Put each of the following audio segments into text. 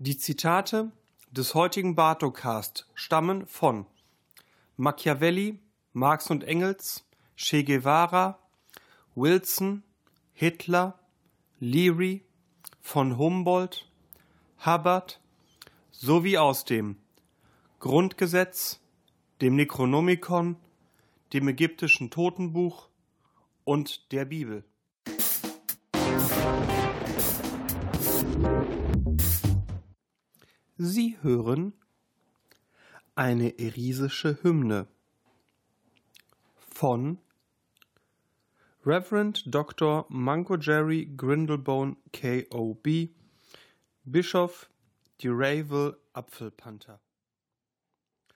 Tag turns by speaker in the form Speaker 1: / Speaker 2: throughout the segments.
Speaker 1: Die Zitate des heutigen Bartocast stammen von Machiavelli, Marx und Engels, Che Guevara, Wilson, Hitler, Leary, von Humboldt, Hubbard sowie aus dem Grundgesetz, dem Necronomicon, dem ägyptischen Totenbuch und der Bibel. Sie hören eine erisische Hymne von Reverend Dr. Mango Jerry Grindlebone K.O.B., Bischof Duravel Apfelpanther.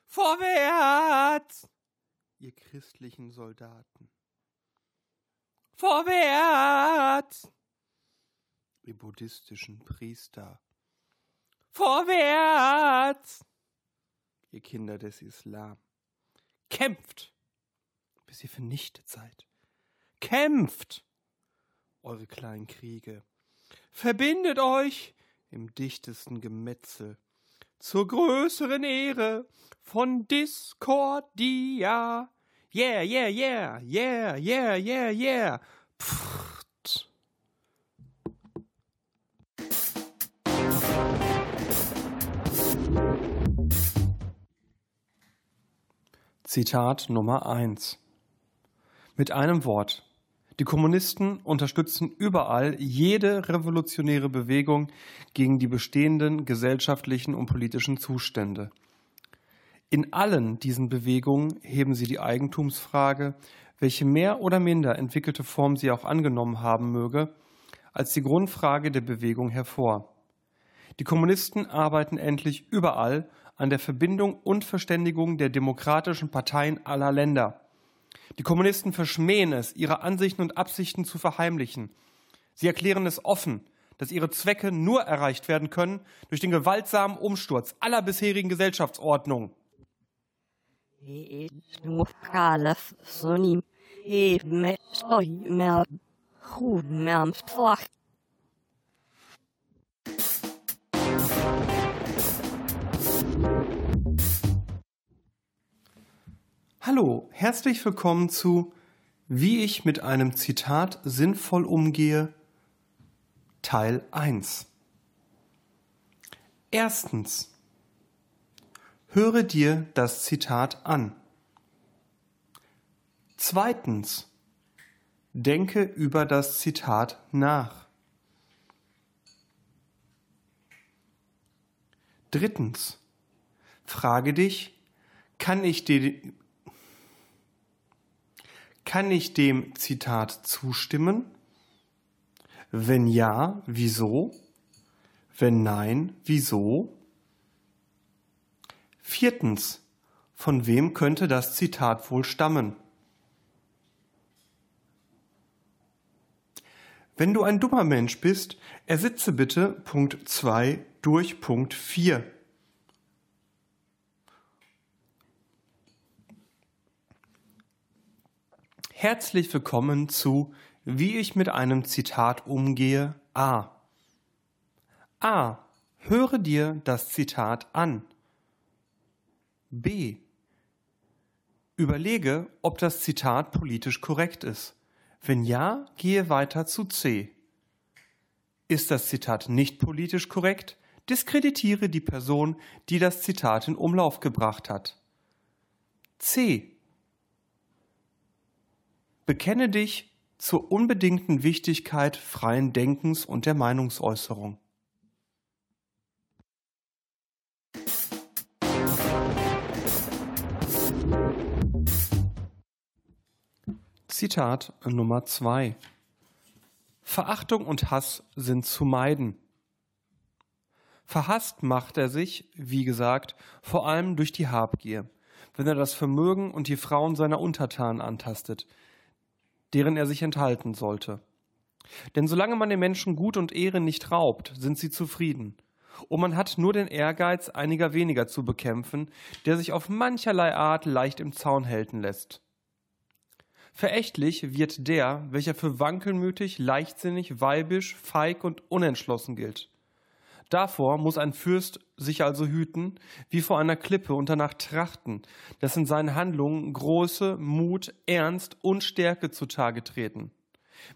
Speaker 1: Vorwärts, ihr christlichen Soldaten! Vorwärts, ihr buddhistischen Priester! Vorwärts! Ihr Kinder des Islam. Kämpft, bis ihr vernichtet seid. Kämpft eure kleinen Kriege. Verbindet euch im dichtesten Gemetzel zur größeren Ehre von Discordia. Yeah, yeah, yeah, yeah, yeah, yeah, yeah. Pff. Zitat Nummer 1 Mit einem Wort. Die Kommunisten unterstützen überall jede revolutionäre Bewegung gegen die bestehenden gesellschaftlichen und politischen Zustände. In allen diesen Bewegungen heben sie die Eigentumsfrage, welche mehr oder minder entwickelte Form sie auch angenommen haben möge, als die Grundfrage der Bewegung hervor. Die Kommunisten arbeiten endlich überall an der Verbindung und Verständigung der demokratischen Parteien aller Länder. Die Kommunisten verschmähen es, ihre Ansichten und Absichten zu verheimlichen. Sie erklären es offen, dass ihre Zwecke nur erreicht werden können durch den gewaltsamen Umsturz aller bisherigen Gesellschaftsordnungen. Hallo, herzlich willkommen zu Wie ich mit einem Zitat sinnvoll umgehe, Teil 1. Erstens. Höre dir das Zitat an. Zweitens. Denke über das Zitat nach. Drittens. Frage dich, kann ich, dir, kann ich dem Zitat zustimmen? Wenn ja, wieso? Wenn nein, wieso? Viertens, von wem könnte das Zitat wohl stammen? Wenn du ein dummer Mensch bist, ersitze bitte Punkt 2 durch Punkt 4. Herzlich willkommen zu Wie ich mit einem Zitat umgehe A. A. Höre dir das Zitat an. B. Überlege, ob das Zitat politisch korrekt ist. Wenn ja, gehe weiter zu C. Ist das Zitat nicht politisch korrekt, diskreditiere die Person, die das Zitat in Umlauf gebracht hat. C. Bekenne dich zur unbedingten Wichtigkeit freien Denkens und der Meinungsäußerung. Zitat Nummer 2 Verachtung und Hass sind zu meiden. Verhasst macht er sich, wie gesagt, vor allem durch die Habgier, wenn er das Vermögen und die Frauen seiner Untertanen antastet, deren er sich enthalten sollte. Denn solange man den Menschen Gut und Ehre nicht raubt, sind sie zufrieden. Und man hat nur den Ehrgeiz einiger weniger zu bekämpfen, der sich auf mancherlei Art leicht im Zaun halten lässt. Verächtlich wird der, welcher für wankelmütig, leichtsinnig, weibisch, feig und unentschlossen gilt. Davor muss ein Fürst sich also hüten, wie vor einer Klippe und danach trachten, dass in seinen Handlungen Große, Mut, Ernst und Stärke zutage treten.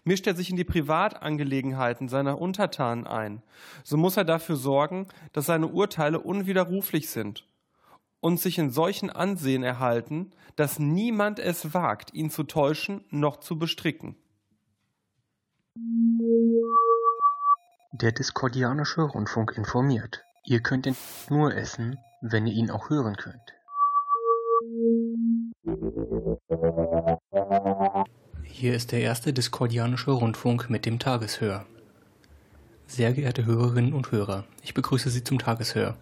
Speaker 1: Mischt er sich in die Privatangelegenheiten seiner Untertanen ein, so muss er dafür sorgen, dass seine Urteile unwiderruflich sind und sich in solchen Ansehen erhalten, dass niemand es wagt, ihn zu täuschen noch zu bestricken.
Speaker 2: Der Diskordianische Rundfunk informiert. Ihr könnt ihn nur essen, wenn ihr ihn auch hören könnt. Hier ist der erste Diskordianische Rundfunk mit dem Tageshör. Sehr geehrte Hörerinnen und Hörer, ich begrüße Sie zum Tageshör.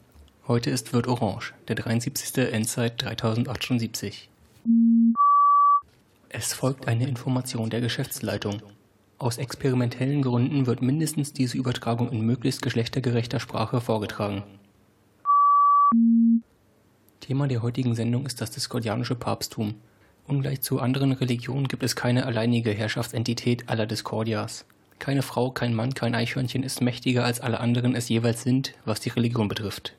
Speaker 2: Heute ist Wirt Orange, der 73. Endzeit 3078. Es folgt eine Information der Geschäftsleitung. Aus experimentellen Gründen wird mindestens diese Übertragung in möglichst geschlechtergerechter Sprache vorgetragen. Thema der heutigen Sendung ist das diskordianische Papsttum. Ungleich zu anderen Religionen gibt es keine alleinige Herrschaftsentität aller Diskordias. Keine Frau, kein Mann, kein Eichhörnchen ist mächtiger als alle anderen es jeweils sind, was die Religion betrifft.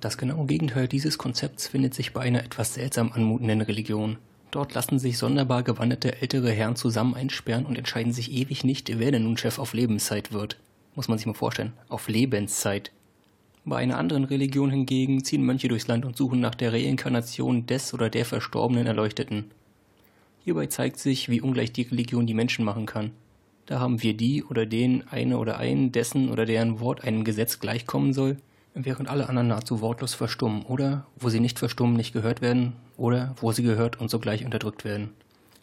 Speaker 2: Das genaue Gegenteil dieses Konzepts findet sich bei einer etwas seltsam anmutenden Religion. Dort lassen sich sonderbar gewandete ältere Herren zusammen einsperren und entscheiden sich ewig nicht, wer denn nun Chef auf Lebenszeit wird. Muss man sich mal vorstellen. Auf Lebenszeit. Bei einer anderen Religion hingegen ziehen Mönche durchs Land und suchen nach der Reinkarnation des oder der verstorbenen Erleuchteten. Hierbei zeigt sich, wie ungleich die Religion die Menschen machen kann. Da haben wir die oder den, eine oder einen, dessen oder deren Wort einem Gesetz gleichkommen soll, während alle anderen nahezu wortlos verstummen oder, wo sie nicht verstummen, nicht gehört werden oder wo sie gehört und sogleich unterdrückt werden.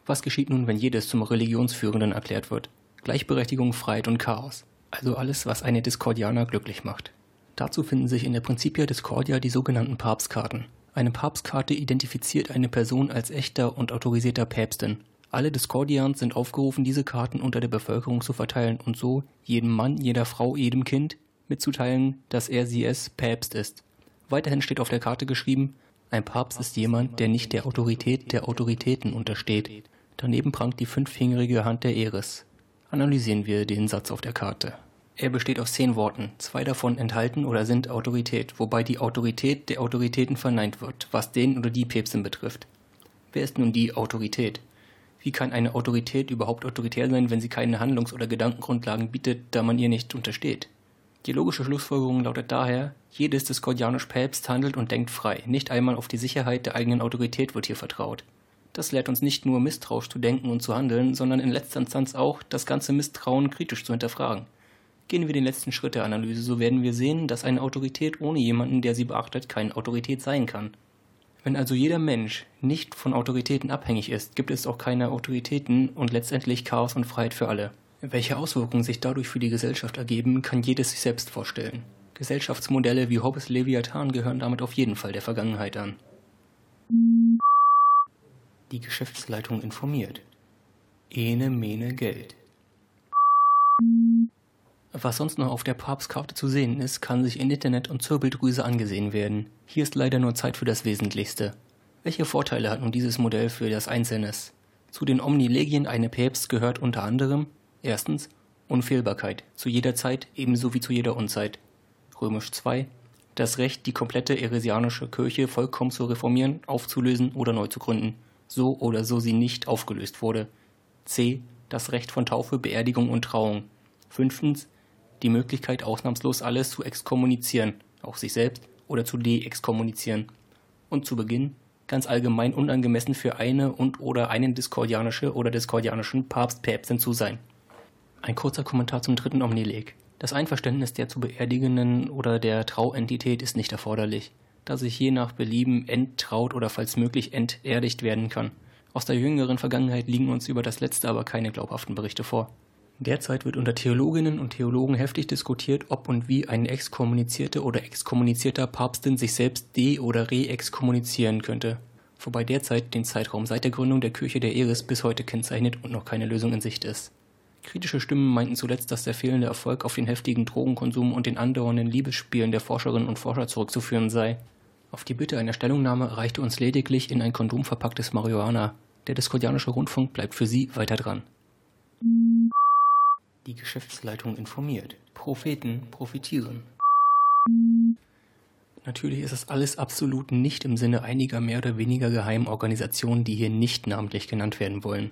Speaker 2: Was geschieht nun, wenn jedes zum Religionsführenden erklärt wird? Gleichberechtigung, Freiheit und Chaos. Also alles, was eine Discordianer glücklich macht. Dazu finden sich in der Principia Discordia die sogenannten Papstkarten. Eine Papstkarte identifiziert eine Person als echter und autorisierter Päpstin. Alle Discordians sind aufgerufen, diese Karten unter der Bevölkerung zu verteilen und so jedem Mann, jeder Frau, jedem Kind mitzuteilen, dass er sie es Päpst ist. Weiterhin steht auf der Karte geschrieben, ein Papst ist jemand, der nicht der Autorität der Autoritäten untersteht. Daneben prangt die fünffingerige Hand der Eris. Analysieren wir den Satz auf der Karte. Er besteht aus zehn Worten. Zwei davon enthalten oder sind Autorität, wobei die Autorität der Autoritäten verneint wird, was den oder die Päpstin betrifft. Wer ist nun die Autorität? Wie kann eine Autorität überhaupt autoritär sein, wenn sie keine Handlungs- oder Gedankengrundlagen bietet, da man ihr nicht untersteht? Die logische Schlussfolgerung lautet daher, jedes diskordianisch Päpst handelt und denkt frei, nicht einmal auf die Sicherheit der eigenen Autorität wird hier vertraut. Das lehrt uns nicht nur misstrauisch zu denken und zu handeln, sondern in letzter Instanz auch, das ganze Misstrauen kritisch zu hinterfragen. Gehen wir den letzten Schritt der Analyse, so werden wir sehen, dass eine Autorität ohne jemanden, der sie beachtet, keine Autorität sein kann. Wenn also jeder Mensch nicht von Autoritäten abhängig ist, gibt es auch keine Autoritäten und letztendlich Chaos und Freiheit für alle. Welche Auswirkungen sich dadurch für die Gesellschaft ergeben, kann jedes sich selbst vorstellen. Gesellschaftsmodelle wie Hobbes Leviathan gehören damit auf jeden Fall der Vergangenheit an. Die Geschäftsleitung informiert. Ene Mene Geld. Was sonst noch auf der Papstkarte zu sehen ist, kann sich in Internet und Zirbeldrüse angesehen werden. Hier ist leider nur Zeit für das Wesentlichste. Welche Vorteile hat nun dieses Modell für das Einzelnes? Zu den Omnilegien eine Päpst gehört unter anderem Erstens Unfehlbarkeit, zu jeder Zeit ebenso wie zu jeder Unzeit. Römisch II. Das Recht, die komplette eresianische Kirche vollkommen zu reformieren, aufzulösen oder neu zu gründen, so oder so sie nicht aufgelöst wurde. C. Das Recht von Taufe, Beerdigung und Trauung. Fünftens. Die Möglichkeit, ausnahmslos alles zu exkommunizieren, auch sich selbst, oder zu deexkommunizieren. Und zu Beginn ganz allgemein unangemessen für eine und oder einen diskordianische oder diskordianischen Papst Päpstin zu sein. Ein kurzer Kommentar zum dritten Omnileg. Das Einverständnis der zu Beerdigenden oder der Trauentität ist nicht erforderlich, da sich je nach Belieben enttraut oder falls möglich enterdigt werden kann. Aus der jüngeren Vergangenheit liegen uns über das letzte aber keine glaubhaften Berichte vor. Derzeit wird unter Theologinnen und Theologen heftig diskutiert, ob und wie eine exkommunizierte oder exkommunizierter Papstin sich selbst de- oder re-exkommunizieren könnte, wobei derzeit den Zeitraum seit der Gründung der Kirche der Eris bis heute kennzeichnet und noch keine Lösung in Sicht ist. Kritische Stimmen meinten zuletzt, dass der fehlende Erfolg auf den heftigen Drogenkonsum und den andauernden Liebesspielen der Forscherinnen und Forscher zurückzuführen sei. Auf die Bitte einer Stellungnahme reichte uns lediglich in ein Kondom verpacktes Marihuana. Der Diskordianische Rundfunk bleibt für Sie weiter dran. Die Geschäftsleitung informiert. Propheten profitieren. Natürlich ist das alles absolut nicht im Sinne einiger mehr oder weniger geheimen Organisationen, die hier nicht namentlich genannt werden wollen.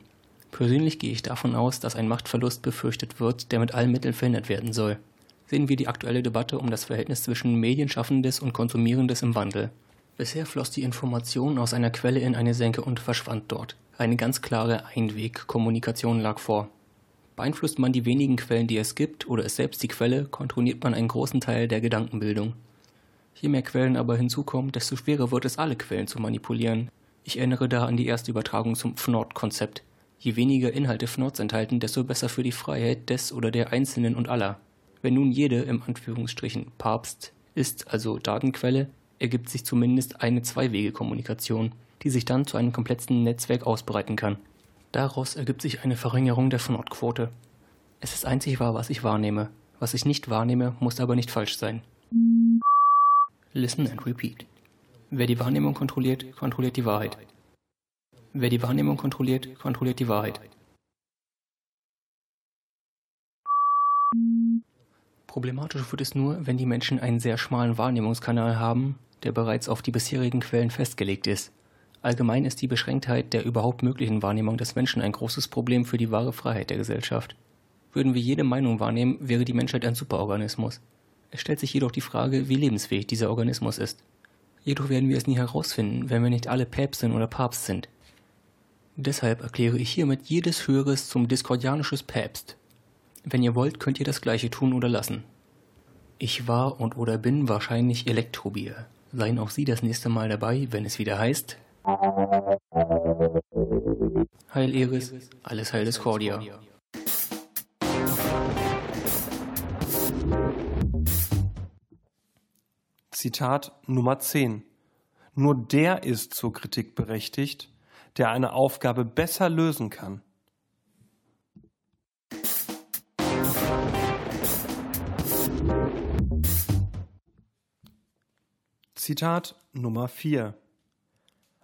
Speaker 2: Persönlich gehe ich davon aus, dass ein Machtverlust befürchtet wird, der mit allen Mitteln verhindert werden soll. Sehen wir die aktuelle Debatte um das Verhältnis zwischen Medienschaffendes und Konsumierendes im Wandel. Bisher floss die Information aus einer Quelle in eine Senke und verschwand dort. Eine ganz klare Einwegkommunikation lag vor. Beeinflusst man die wenigen Quellen, die es gibt, oder ist selbst die Quelle, kontrolliert man einen großen Teil der Gedankenbildung. Je mehr Quellen aber hinzukommen, desto schwerer wird es, alle Quellen zu manipulieren. Ich erinnere da an die erste Übertragung zum FNORD-Konzept. Je weniger Inhalte FNORDs enthalten, desto besser für die Freiheit des oder der Einzelnen und aller. Wenn nun jede, Papst ist, also Datenquelle, ergibt sich zumindest eine Zwei-Wege-Kommunikation, die sich dann zu einem kompletten Netzwerk ausbreiten kann. Daraus ergibt sich eine Verringerung der FNORD-Quote. Es ist einzig wahr, was ich wahrnehme. Was ich nicht wahrnehme, muss aber nicht falsch sein. Listen and repeat. Wer die Wahrnehmung kontrolliert, kontrolliert die Wahrheit. Wer die Wahrnehmung kontrolliert, kontrolliert die Wahrheit. Problematisch wird es nur, wenn die Menschen einen sehr schmalen Wahrnehmungskanal haben, der bereits auf die bisherigen Quellen festgelegt ist. Allgemein ist die Beschränktheit der überhaupt möglichen Wahrnehmung des Menschen ein großes Problem für die wahre Freiheit der Gesellschaft. Würden wir jede Meinung wahrnehmen, wäre die Menschheit ein Superorganismus. Es stellt sich jedoch die Frage, wie lebensfähig dieser Organismus ist. Jedoch werden wir es nie herausfinden, wenn wir nicht alle Päpstin oder Papst sind. Deshalb erkläre ich hiermit jedes Höheres zum diskordianisches Päpst. Wenn ihr wollt, könnt ihr das gleiche tun oder lassen. Ich war und oder bin wahrscheinlich Elektrobier. Seien auch Sie das nächste Mal dabei, wenn es wieder heißt. Heil Eris, alles Heil Discordia.
Speaker 1: Zitat Nummer 10. Nur der ist zur Kritik berechtigt, der eine Aufgabe besser lösen kann. Zitat Nummer 4.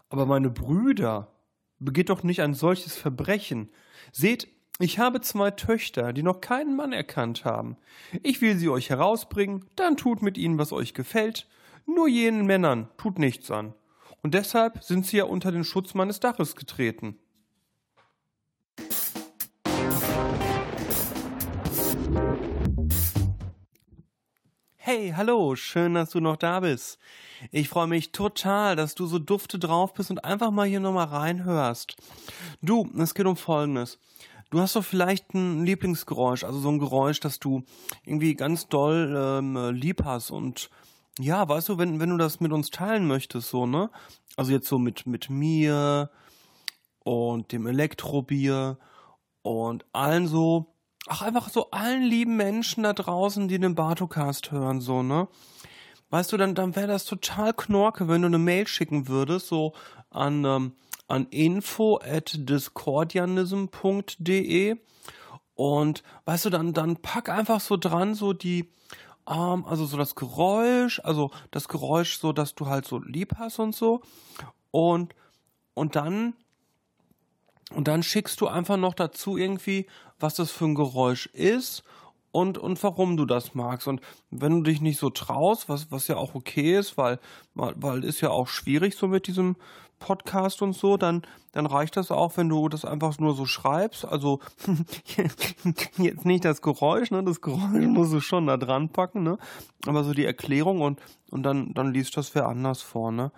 Speaker 1: Aber meine Brüder, begeht doch nicht ein solches Verbrechen. Seht, ich habe zwei Töchter, die noch keinen Mann erkannt haben. Ich will sie euch herausbringen, dann tut mit ihnen, was euch gefällt. Nur jenen Männern tut nichts an. Und deshalb sind sie ja unter den Schutz meines Daches getreten. Hey, hallo, schön, dass du noch da bist. Ich freue mich total, dass du so dufte drauf bist und einfach mal hier nochmal reinhörst. Du, es geht um Folgendes. Du hast doch vielleicht ein Lieblingsgeräusch, also so ein Geräusch, das du irgendwie ganz doll ähm, lieb hast und ja, weißt du, wenn, wenn du das mit uns teilen möchtest, so, ne? Also jetzt so mit, mit mir und dem Elektrobier und allen so, ach, einfach so allen lieben Menschen da draußen, die den Bartocast hören, so, ne? Weißt du, dann, dann wäre das total knorke, wenn du eine Mail schicken würdest, so an, ähm, an info at discordianism.de und weißt du, dann, dann pack einfach so dran, so die, ähm, also so das Geräusch, also das Geräusch so, dass du halt so lieb hast und so und, und dann, und dann schickst du einfach noch dazu irgendwie, was das für ein Geräusch ist und, und warum du das magst. Und wenn du dich nicht so traust, was, was ja auch okay ist, weil, weil ist ja auch schwierig so mit diesem Podcast und so, dann, dann reicht das auch, wenn du das einfach nur so schreibst. Also jetzt nicht das Geräusch, ne? Das Geräusch musst du schon da dran packen, ne? Aber so die Erklärung und, und dann, dann liest das wer anders vor, ne?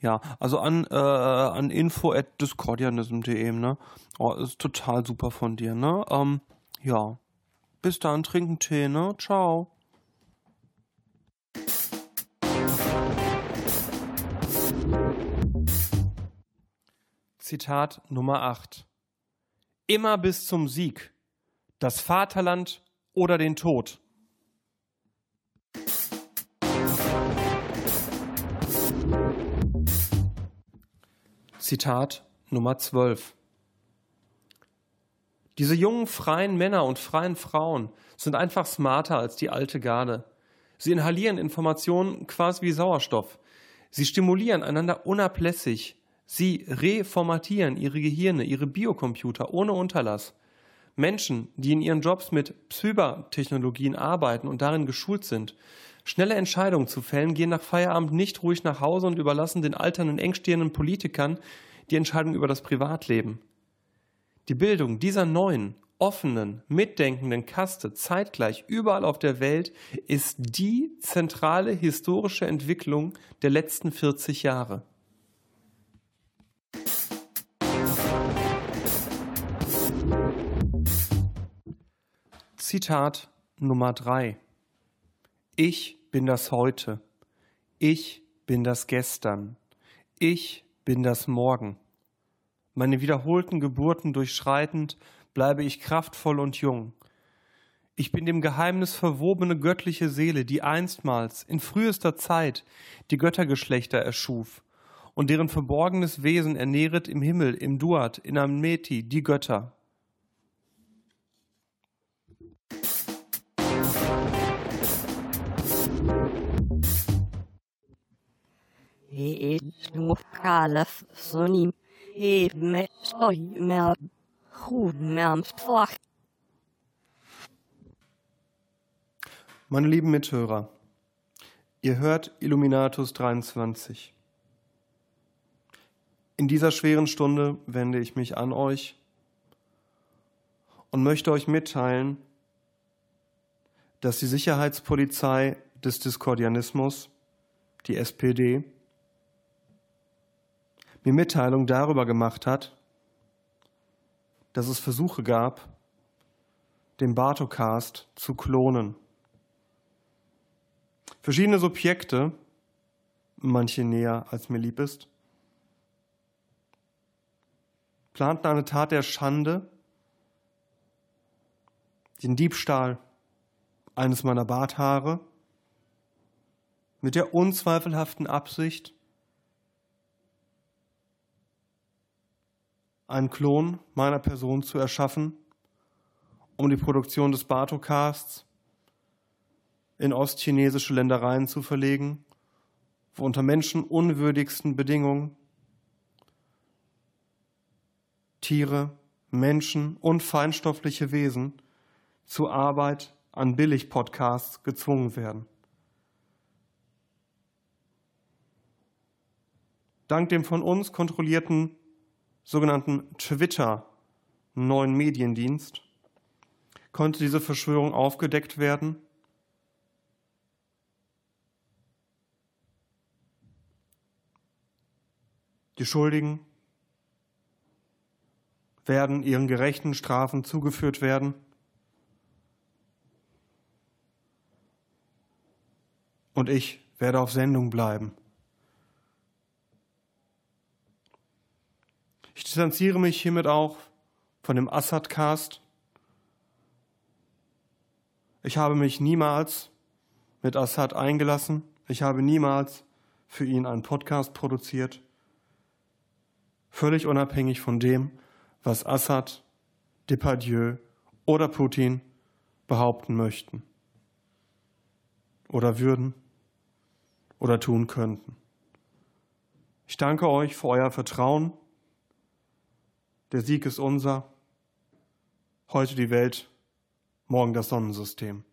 Speaker 1: Ja, also an, äh, an info at discordianism.de, ne? Oh, ist total super von dir, ne? Ähm, ja. Bis dann, trinken Tee, ne? Ciao. Zitat Nummer 8. Immer bis zum Sieg. Das Vaterland oder den Tod. Zitat Nummer 12. Diese jungen freien Männer und freien Frauen sind einfach smarter als die alte Garde. Sie inhalieren Informationen quasi wie Sauerstoff. Sie stimulieren einander unablässig. Sie reformatieren ihre Gehirne, ihre Biocomputer ohne Unterlass. Menschen, die in ihren Jobs mit Psybertechnologien arbeiten und darin geschult sind, Schnelle Entscheidungen zu fällen, gehen nach Feierabend nicht ruhig nach Hause und überlassen den alternden, engstehenden Politikern die Entscheidung über das Privatleben. Die Bildung dieser neuen, offenen, mitdenkenden Kaste zeitgleich überall auf der Welt ist die zentrale historische Entwicklung der letzten 40 Jahre. Zitat Nummer 3 Ich bin das Heute. Ich bin das Gestern. Ich bin das Morgen. Meine wiederholten Geburten durchschreitend bleibe ich kraftvoll und jung. Ich bin dem Geheimnis verwobene göttliche Seele, die einstmals in frühester Zeit die Göttergeschlechter erschuf und deren verborgenes Wesen ernähret im Himmel, im Duat, in Ameti die Götter. Meine lieben Mithörer, ihr hört Illuminatus 23. In dieser schweren Stunde wende ich mich an euch und möchte euch mitteilen, dass die Sicherheitspolizei des Diskordianismus, die SPD, mir Mitteilung darüber gemacht hat, dass es Versuche gab, den Bartocast zu klonen. Verschiedene Subjekte, manche näher als mir lieb ist, planten eine Tat der Schande, den Diebstahl eines meiner Barthaare, mit der unzweifelhaften Absicht, einen Klon meiner Person zu erschaffen, um die Produktion des Bartocasts in ostchinesische Ländereien zu verlegen, wo unter menschenunwürdigsten Bedingungen Tiere, Menschen und feinstoffliche Wesen zur Arbeit an Billig-Podcasts gezwungen werden. Dank dem von uns kontrollierten sogenannten Twitter neuen Mediendienst konnte diese Verschwörung aufgedeckt werden. Die Schuldigen werden ihren gerechten Strafen zugeführt werden. Und ich werde auf Sendung bleiben. Ich distanziere mich hiermit auch von dem Assad-Cast. Ich habe mich niemals mit Assad eingelassen. Ich habe niemals für ihn einen Podcast produziert. Völlig unabhängig von dem, was Assad, Depardieu oder Putin behaupten möchten oder würden oder tun könnten. Ich danke euch für euer Vertrauen der Sieg ist unser. Heute die Welt, morgen das Sonnensystem.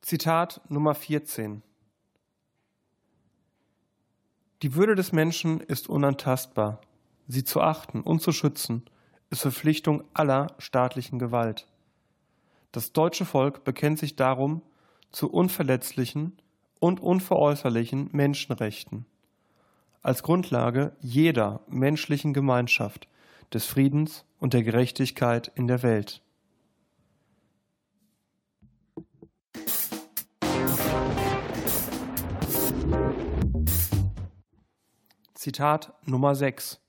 Speaker 1: Zitat Nummer 14. Die Würde des Menschen ist unantastbar. Sie zu achten und zu schützen ist Verpflichtung aller staatlichen Gewalt. Das deutsche Volk bekennt sich darum zu unverletzlichen und unveräußerlichen Menschenrechten als Grundlage jeder menschlichen Gemeinschaft, des Friedens und der Gerechtigkeit in der Welt. Zitat Nummer 6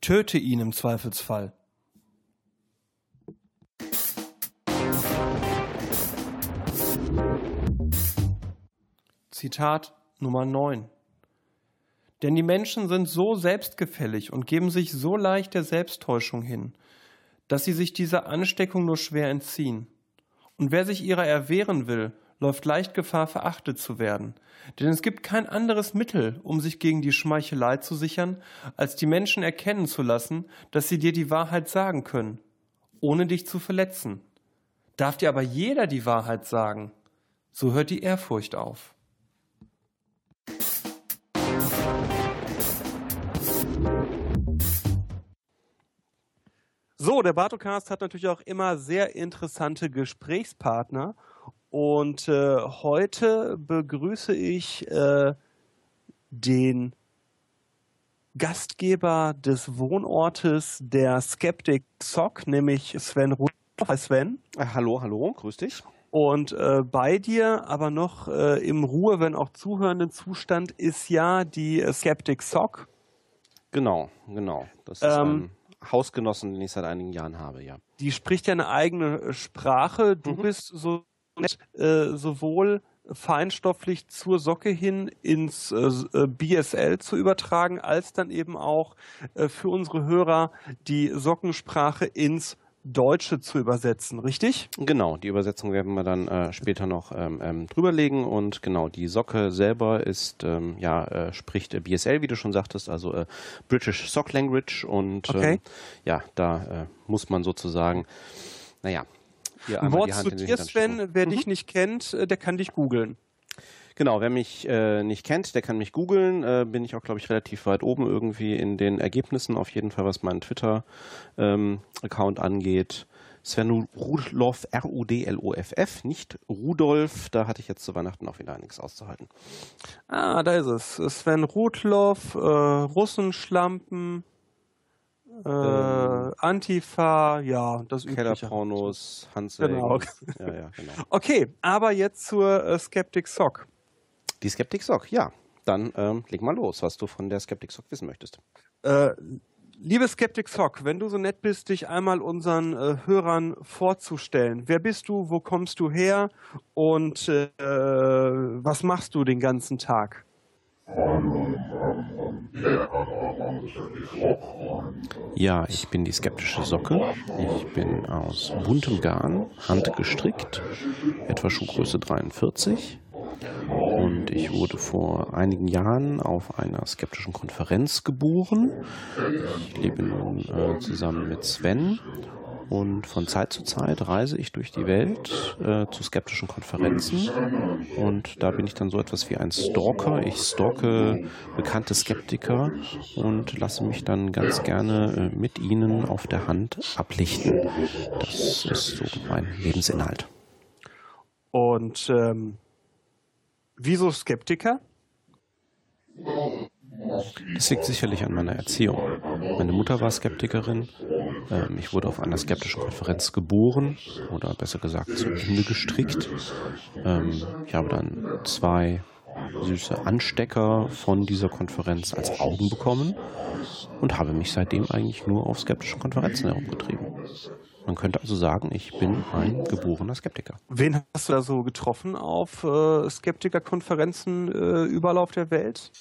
Speaker 1: Töte ihn im Zweifelsfall. Zitat Nummer 9. Denn die Menschen sind so selbstgefällig und geben sich so leicht der Selbsttäuschung hin, dass sie sich dieser Ansteckung nur schwer entziehen. Und wer sich ihrer erwehren will, läuft leicht Gefahr, verachtet zu werden. Denn es gibt kein anderes Mittel, um sich gegen die Schmeichelei zu sichern, als die Menschen erkennen zu lassen, dass sie dir die Wahrheit sagen können, ohne dich zu verletzen. Darf dir aber jeder die Wahrheit sagen, so hört die Ehrfurcht auf. So, der Bartocast hat natürlich auch immer sehr interessante Gesprächspartner. Und äh, heute begrüße ich äh, den Gastgeber des Wohnortes der Skeptic Sock, nämlich Sven Rudolph. Hi Sven.
Speaker 3: Äh, hallo, hallo, grüß dich.
Speaker 1: Und äh, bei dir, aber noch äh, im Ruhe, wenn auch zuhörenden Zustand, ist ja die Skeptic Sock.
Speaker 3: Genau, genau. Das ist ähm, ein Hausgenossen, den ich seit einigen Jahren habe, ja.
Speaker 1: Die spricht ja eine eigene Sprache. Du mhm. bist so äh, sowohl feinstofflich zur Socke hin ins äh, äh BSL zu übertragen, als dann eben auch äh, für unsere Hörer die Sockensprache ins Deutsche zu übersetzen, richtig?
Speaker 3: Genau, die Übersetzung werden wir dann äh, später noch ähm, ähm, drüberlegen und genau, die Socke selber ist, ähm, ja, äh, spricht BSL, wie du schon sagtest, also äh, British Sock Language und
Speaker 1: okay. Ähm,
Speaker 3: ja, da äh, muss man sozusagen, naja,
Speaker 1: Wort zu dir, Sven, wer mhm. dich nicht kennt, äh, der kann dich googeln.
Speaker 3: Genau, wer mich äh, nicht kennt, der kann mich googeln. Äh, bin ich auch, glaube ich, relativ weit oben irgendwie in den Ergebnissen, auf jeden Fall, was meinen Twitter-Account ähm, angeht. Sven Rudloff, R-U-D-L-O-F-F, nicht Rudolf. Da hatte ich jetzt zu Weihnachten auch wieder nichts auszuhalten.
Speaker 1: Ah, da ist es. Sven Rudloff, äh, Russenschlampen, äh, ähm, Antifa, ja, das
Speaker 3: übliche. Kellerpornos, Hans
Speaker 1: genau. Ja, ja, genau. Okay, aber jetzt zur äh, Skeptic Sock.
Speaker 3: Die Skeptic Sock, ja. Dann ähm, leg mal los, was du von der Skeptic Sock wissen möchtest.
Speaker 1: Äh, liebe Skeptic Sock, wenn du so nett bist, dich einmal unseren äh, Hörern vorzustellen. Wer bist du, wo kommst du her und äh, was machst du den ganzen Tag?
Speaker 3: Ja, ich bin die skeptische Socke. Ich bin aus buntem Garn, handgestrickt, etwa Schuhgröße 43. Und ich wurde vor einigen Jahren auf einer skeptischen Konferenz geboren. Ich lebe nun äh, zusammen mit Sven und von Zeit zu Zeit reise ich durch die Welt äh, zu skeptischen Konferenzen. Und da bin ich dann so etwas wie ein Stalker. Ich stalke bekannte Skeptiker und lasse mich dann ganz gerne äh, mit ihnen auf der Hand ablichten. Das ist so mein Lebensinhalt.
Speaker 1: Und ähm, wieso Skeptiker?
Speaker 3: Das liegt sicherlich an meiner Erziehung. Meine Mutter war Skeptikerin. Ähm, ich wurde auf einer skeptischen Konferenz geboren oder besser gesagt zu Ende gestrickt. Ähm, ich habe dann zwei süße Anstecker von dieser Konferenz als Augen bekommen und habe mich seitdem eigentlich nur auf skeptischen Konferenzen herumgetrieben. Man könnte also sagen, ich bin ein geborener Skeptiker.
Speaker 1: Wen hast du da so getroffen auf äh, Skeptikerkonferenzen äh, überall auf der Welt?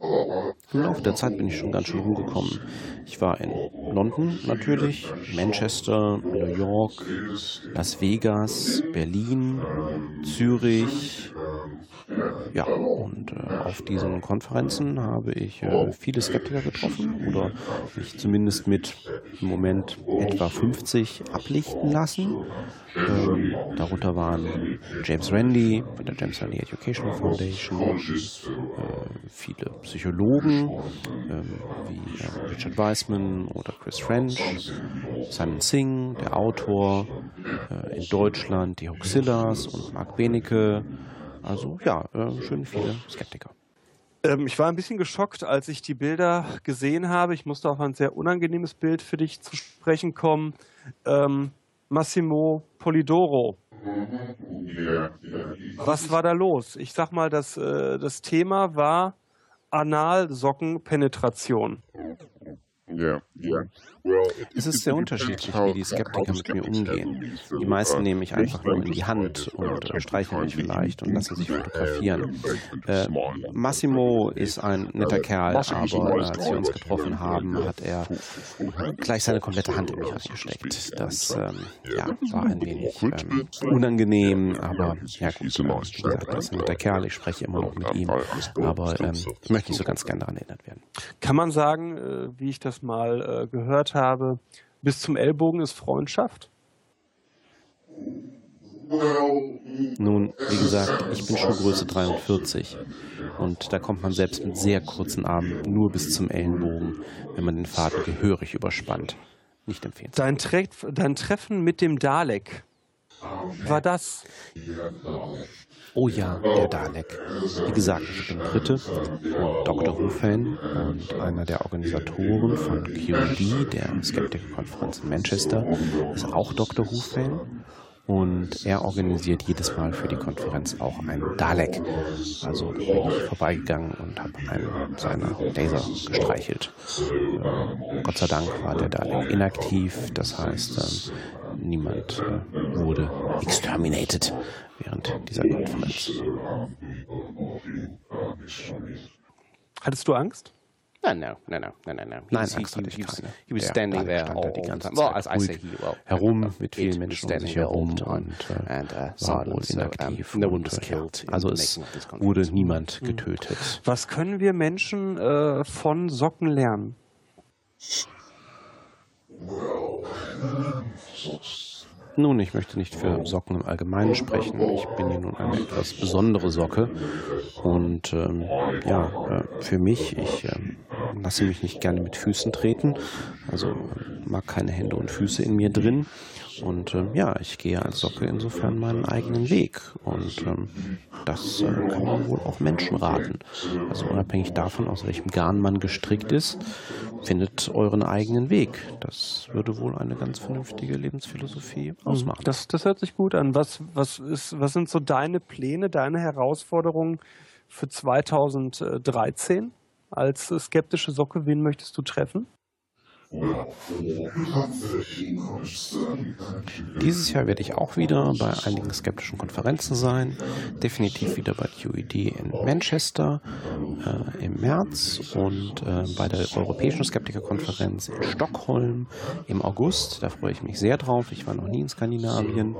Speaker 3: Im Laufe der Zeit bin ich schon ganz schön rumgekommen. Ich war in London natürlich, Manchester, New York, Las Vegas, Berlin, Zürich. Ja, und äh, auf diesen Konferenzen habe ich äh, viele Skeptiker getroffen oder mich zumindest mit im Moment etwa 50 ablichten lassen. Ähm, darunter waren James Randi von der James Randi Educational Foundation, äh, viele Psychologen ähm, wie äh, Richard Weissman oder Chris French, Simon Singh, der Autor, äh, in Deutschland die Hoxillas und Mark Benecke. Also ja, äh, schön viele Skeptiker.
Speaker 1: Ähm, ich war ein bisschen geschockt, als ich die Bilder gesehen habe. Ich musste auf ein sehr unangenehmes Bild für dich zu sprechen kommen. Ähm, Massimo Polidoro. Was war da los? Ich sag mal, das, äh, das Thema war Analsockenpenetration.
Speaker 3: Es ist sehr unterschiedlich, wie die Skeptiker mit mir umgehen. Die meisten nehmen mich einfach nur in die Hand und äh, streicheln mich vielleicht und lassen sich fotografieren. Äh, Massimo ist ein netter Kerl, aber als wir uns getroffen haben, hat er gleich seine komplette Hand in mich reingesteckt. Das ähm, ja, war ein wenig ähm, unangenehm, aber ja gut, äh, wie gesagt, er ist ein netter Kerl, ich spreche immer noch mit ihm, aber ähm, ich möchte nicht so ganz gern daran erinnert werden.
Speaker 1: Kann man sagen, äh, wie ich das mal äh, gehört habe, bis zum Ellbogen ist Freundschaft?
Speaker 3: Nun, wie gesagt, ich bin Schuhgröße 43 und da kommt man selbst mit sehr kurzen Armen nur bis zum Ellenbogen, wenn man den Faden gehörig überspannt. Nicht empfehlenswert.
Speaker 1: Dein, Tre dein Treffen mit dem Dalek, war das?
Speaker 3: Oh ja, der Dalek. Wie gesagt, ich bin Brite Dr. Who-Fan und einer der Organisatoren von QED, der Skeptiker-Konferenz in Manchester, ist auch Dr. Who-Fan. Und er organisiert jedes Mal für die Konferenz auch einen Dalek. Also bin ich vorbeigegangen und habe einen seiner Laser gestreichelt. Gott sei Dank war der Dalek inaktiv, das heißt, äh, niemand äh, wurde exterminated während dieser Konferenz.
Speaker 1: Hattest du Angst?
Speaker 3: No, no, no, no, no, no.
Speaker 1: Nein, Angst hatte ich keine.
Speaker 3: He was standing there
Speaker 1: stand
Speaker 3: all
Speaker 1: da die
Speaker 3: the
Speaker 1: ganze
Speaker 3: time. Well,
Speaker 1: Zeit
Speaker 3: as I say he, well,
Speaker 1: herum mit
Speaker 3: it
Speaker 1: vielen
Speaker 3: was
Speaker 1: Menschen um
Speaker 3: standing
Speaker 1: sich
Speaker 3: there all
Speaker 1: herum
Speaker 3: the time
Speaker 1: und äh,
Speaker 3: and, uh,
Speaker 1: war wohl
Speaker 3: so, um,
Speaker 1: inaktiv.
Speaker 3: no one was
Speaker 1: äh,
Speaker 3: killed
Speaker 1: Also es wurde niemand getötet. Was können wir Menschen äh, von Socken lernen?
Speaker 3: Nun, ich möchte nicht für Socken im Allgemeinen sprechen. Ich bin ja nun eine etwas besondere Socke. Und ähm, ja, äh, für mich, ich ähm, lasse mich nicht gerne mit Füßen treten. Also ähm, mag keine Hände und Füße in mir drin. Und ähm, ja, ich gehe als Socke insofern meinen eigenen Weg. Und ähm, das äh, kann man wohl auch Menschen raten. Also unabhängig davon, aus welchem Garn man gestrickt ist, findet euren eigenen Weg. Das würde wohl eine ganz vernünftige Lebensphilosophie ausmachen.
Speaker 1: Das, das hört sich gut an. Was, was, ist, was sind so deine Pläne, deine Herausforderungen für 2013 als skeptische Socke? Wen möchtest du treffen?
Speaker 3: Dieses Jahr werde ich auch wieder bei einigen skeptischen Konferenzen sein. Definitiv wieder bei QED in Manchester äh, im März und äh, bei der Europäischen Skeptikerkonferenz in Stockholm im August. Da freue ich mich sehr drauf. Ich war noch nie in Skandinavien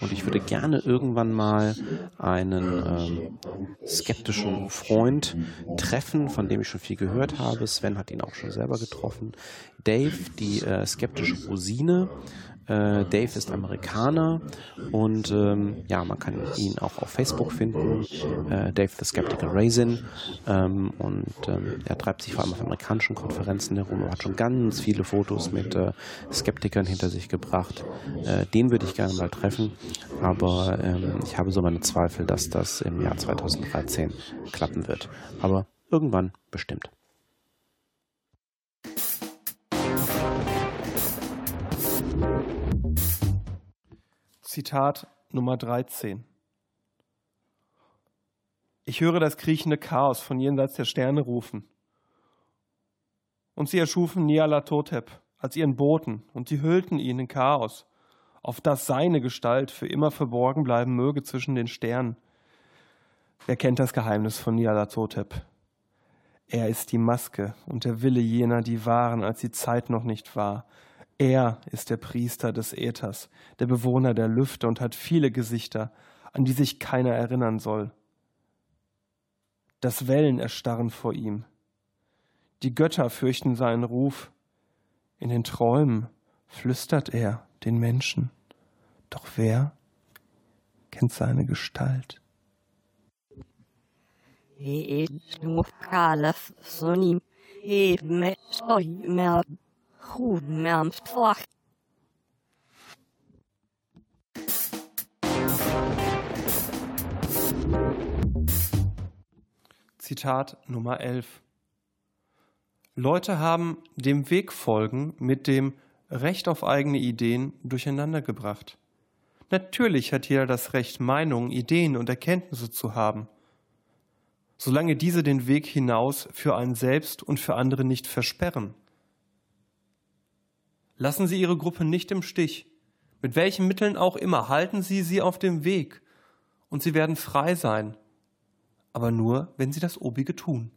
Speaker 3: und ich würde gerne irgendwann mal einen ähm, skeptischen Freund treffen, von dem ich schon viel gehört habe. Sven hat ihn auch schon selber getroffen. Dave, die äh, skeptische Rosine. Äh, Dave ist Amerikaner und ähm, ja, man kann ihn auch auf Facebook finden. Äh, Dave the Skeptical Raisin. Ähm, und ähm, er treibt sich vor allem auf amerikanischen Konferenzen herum. Er hat schon ganz viele Fotos mit äh, Skeptikern hinter sich gebracht. Äh, den würde ich gerne mal treffen, aber ähm, ich habe so meine Zweifel, dass das im Jahr 2013 klappen wird. Aber irgendwann bestimmt.
Speaker 1: Zitat Nummer 13. Ich höre das kriechende Chaos von jenseits der Sterne rufen. Und sie erschufen Nialatotep als ihren Boten und sie hüllten ihn in Chaos, auf das seine Gestalt für immer verborgen bleiben möge zwischen den Sternen. Wer kennt das Geheimnis von Nialatotep? Er ist die Maske und der Wille jener, die waren, als die Zeit noch nicht war. Er ist der Priester des Äthers, der Bewohner der Lüfte und hat viele Gesichter, an die sich keiner erinnern soll. Das Wellen erstarren vor ihm. Die Götter fürchten seinen Ruf. In den Träumen flüstert er den Menschen. Doch wer kennt seine Gestalt? Zitat Nummer 11. Leute haben dem Weg folgen mit dem Recht auf eigene Ideen durcheinandergebracht. Natürlich hat jeder das Recht, Meinungen, Ideen und Erkenntnisse zu haben, solange diese den Weg hinaus für einen selbst und für andere nicht versperren. Lassen Sie Ihre Gruppe nicht im Stich. Mit welchen Mitteln auch immer, halten Sie sie auf dem Weg. Und Sie werden frei sein. Aber nur, wenn Sie das Obige tun.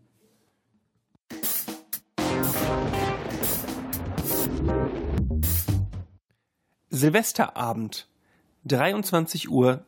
Speaker 1: Silvesterabend, 23 Uhr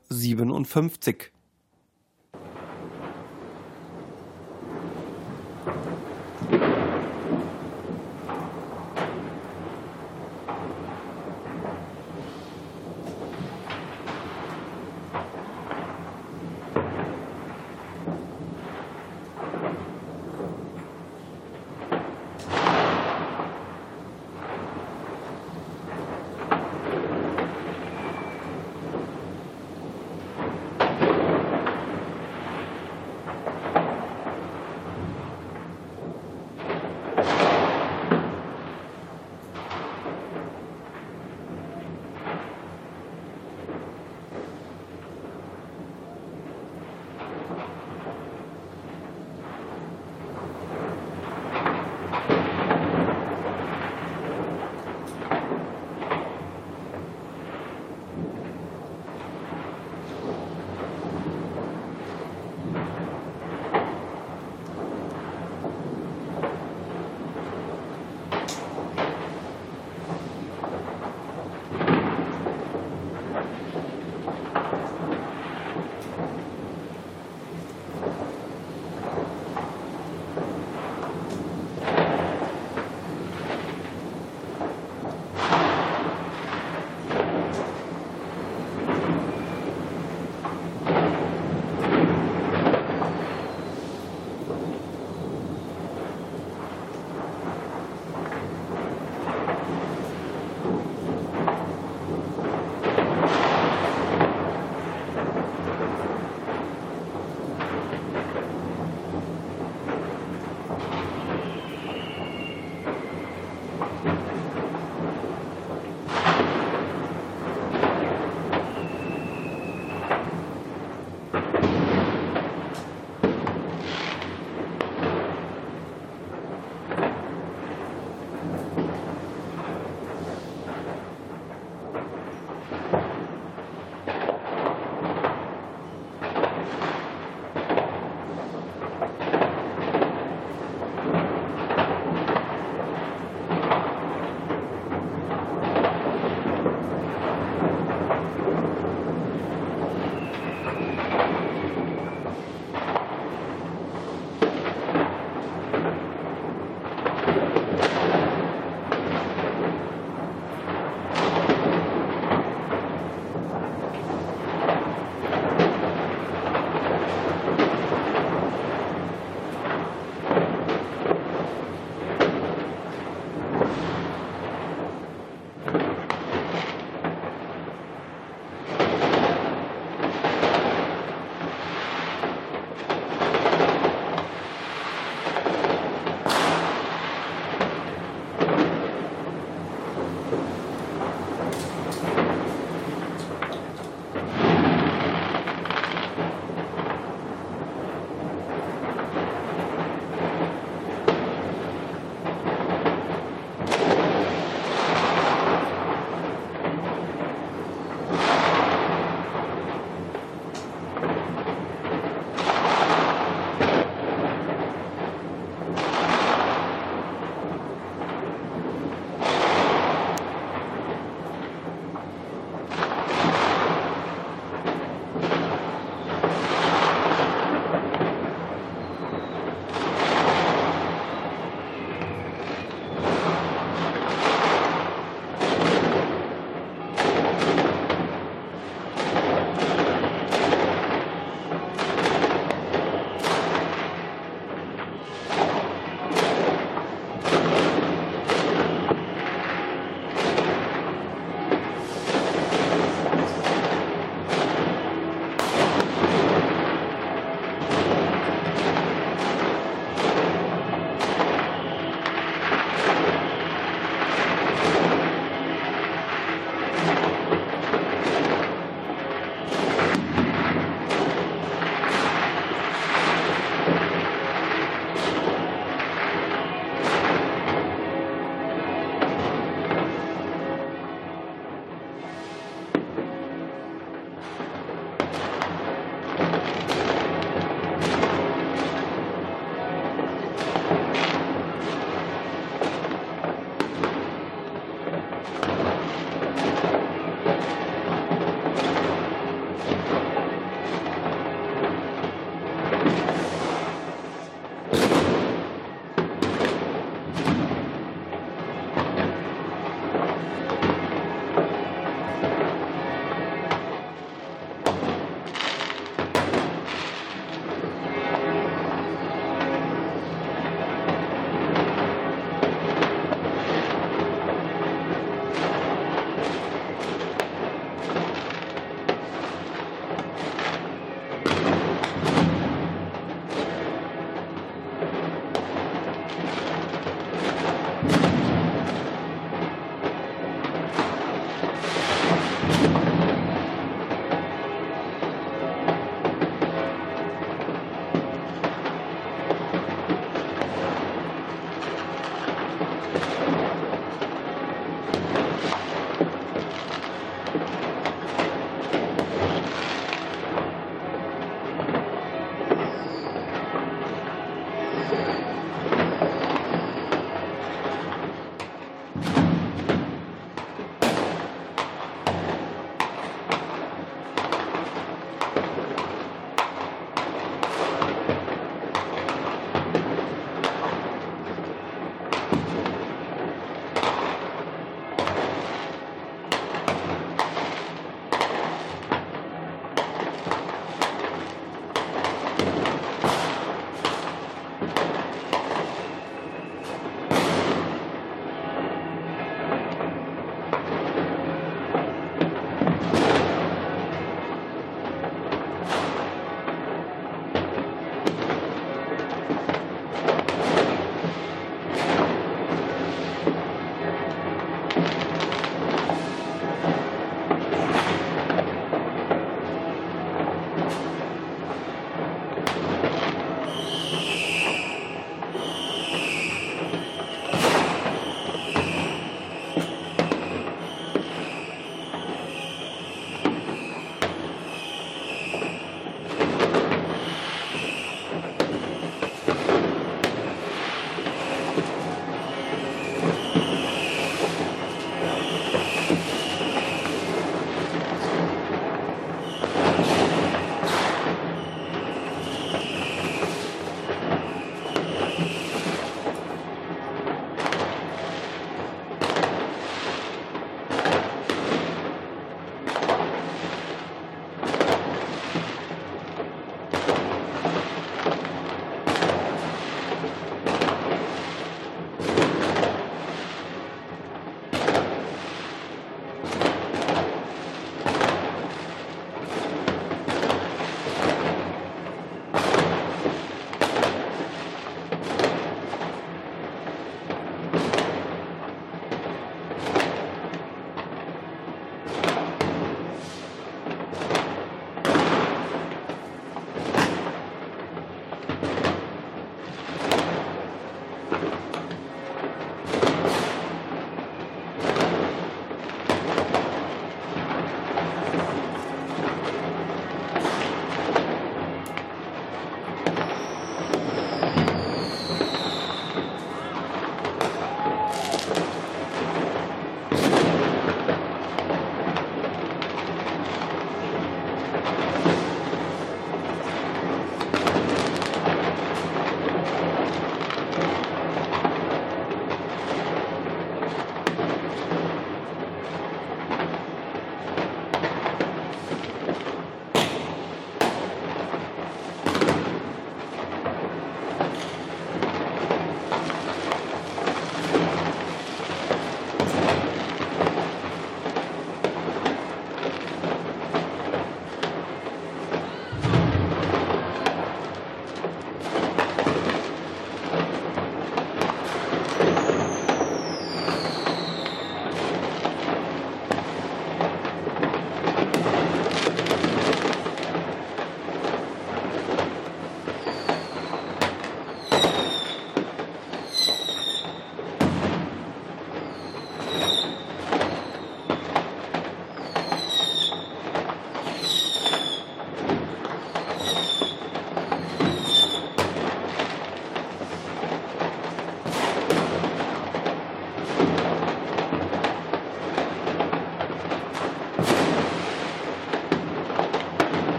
Speaker 1: you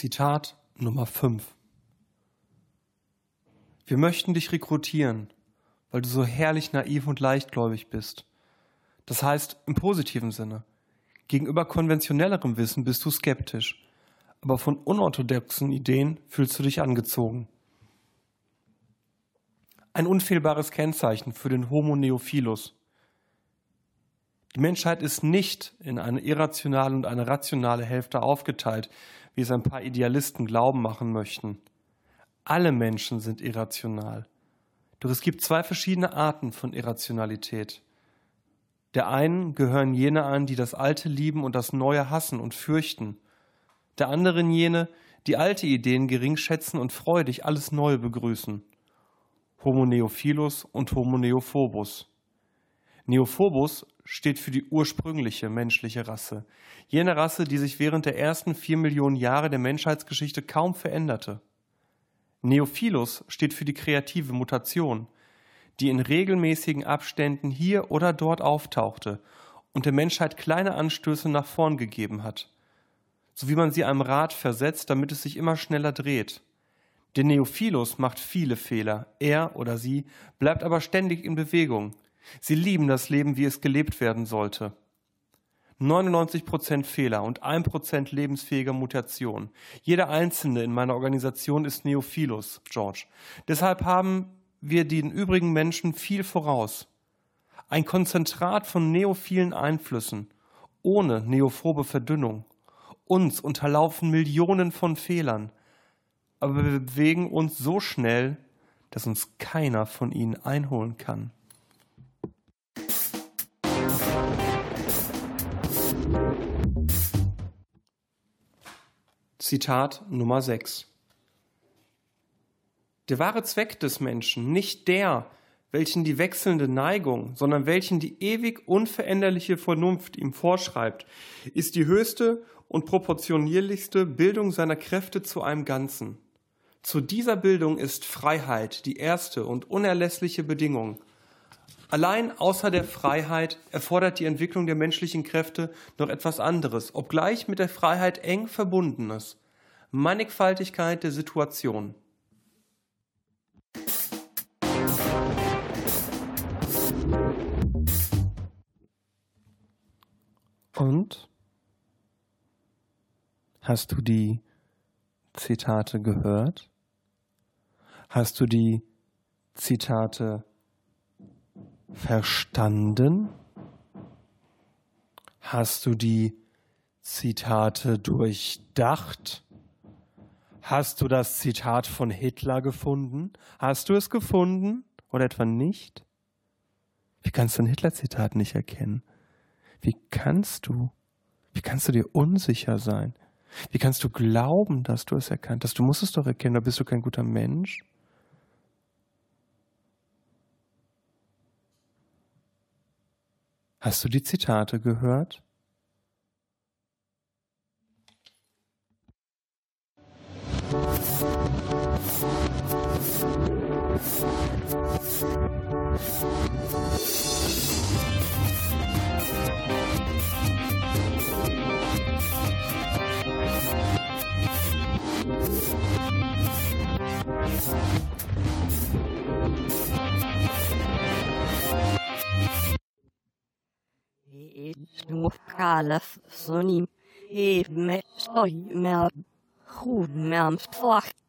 Speaker 1: Zitat Nummer 5. Wir möchten dich rekrutieren, weil du so herrlich naiv und leichtgläubig bist. Das heißt im positiven Sinne. Gegenüber konventionellerem Wissen bist du skeptisch, aber von unorthodoxen Ideen fühlst du dich angezogen. Ein unfehlbares Kennzeichen für den Homo neophilus. Die Menschheit ist nicht in eine irrationale und eine rationale Hälfte aufgeteilt, wie es ein paar Idealisten glauben machen möchten. Alle Menschen sind irrational. Doch es gibt zwei verschiedene Arten von Irrationalität. Der einen gehören jene an, die das Alte lieben und das Neue hassen und fürchten. Der anderen jene, die alte Ideen gering schätzen und freudig alles Neue begrüßen. Homo neophilus und Homo neophobus. Neophobus steht für die ursprüngliche menschliche Rasse. Jene Rasse, die sich während der ersten vier Millionen Jahre der Menschheitsgeschichte kaum veränderte. Neophilus steht für die kreative Mutation, die in regelmäßigen Abständen hier oder dort auftauchte und der Menschheit kleine Anstöße nach vorn gegeben hat, so wie man sie einem Rad versetzt, damit es sich immer schneller dreht. Der Neophilus macht viele Fehler, er oder sie bleibt aber ständig in Bewegung. Sie lieben das Leben, wie es gelebt werden sollte. 99% Fehler und 1% lebensfähiger Mutation. Jeder Einzelne in meiner Organisation ist Neophilus, George. Deshalb haben wir den übrigen Menschen viel voraus. Ein Konzentrat von neophilen Einflüssen, ohne neophobe Verdünnung. Uns unterlaufen Millionen von Fehlern, aber wir bewegen uns so schnell, dass uns keiner von ihnen einholen kann. Zitat Nummer 6. Der wahre Zweck des Menschen, nicht der, welchen die wechselnde Neigung, sondern welchen die ewig unveränderliche Vernunft ihm vorschreibt, ist die höchste und proportionierlichste Bildung seiner Kräfte zu einem Ganzen. Zu dieser Bildung ist Freiheit die erste und unerlässliche Bedingung. Allein außer der Freiheit erfordert die Entwicklung der menschlichen Kräfte noch etwas anderes, obgleich mit der Freiheit eng verbundenes. Mannigfaltigkeit der Situation. Und? Hast du die Zitate gehört? Hast du die Zitate verstanden? Hast du die Zitate durchdacht? Hast du das Zitat von Hitler gefunden? Hast du es gefunden oder etwa nicht? Wie kannst du ein Hitler-Zitat nicht erkennen? Wie kannst du? Wie kannst du dir unsicher sein? Wie kannst du glauben, dass du es erkannt hast? Du musst es doch erkennen, da bist du kein guter Mensch. Hast du die Zitate gehört?
Speaker 4: Kalef zonim, heeft mij stoi, me, goed, slacht.